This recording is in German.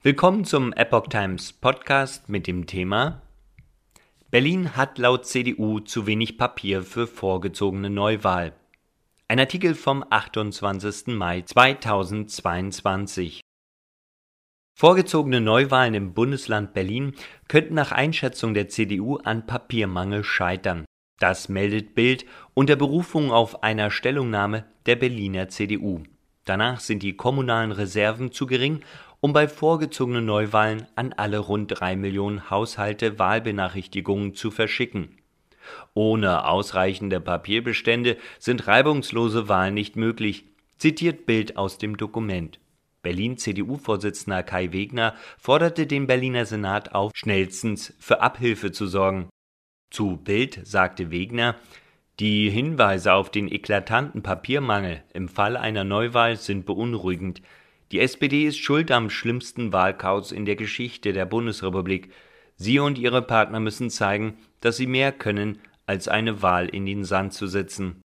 Willkommen zum Epoch Times Podcast mit dem Thema Berlin hat laut CDU zu wenig Papier für vorgezogene Neuwahl. Ein Artikel vom 28. Mai 2022. Vorgezogene Neuwahlen im Bundesland Berlin könnten nach Einschätzung der CDU an Papiermangel scheitern. Das meldet Bild unter Berufung auf einer Stellungnahme der Berliner CDU. Danach sind die kommunalen Reserven zu gering um bei vorgezogenen Neuwahlen an alle rund drei Millionen Haushalte Wahlbenachrichtigungen zu verschicken. Ohne ausreichende Papierbestände sind reibungslose Wahlen nicht möglich, zitiert Bild aus dem Dokument. Berlin-CDU-Vorsitzender Kai Wegner forderte den Berliner Senat auf, schnellstens für Abhilfe zu sorgen. Zu Bild sagte Wegner, die Hinweise auf den eklatanten Papiermangel im Fall einer Neuwahl sind beunruhigend. Die SPD ist schuld am schlimmsten Wahlchaos in der Geschichte der Bundesrepublik. Sie und ihre Partner müssen zeigen, dass sie mehr können, als eine Wahl in den Sand zu setzen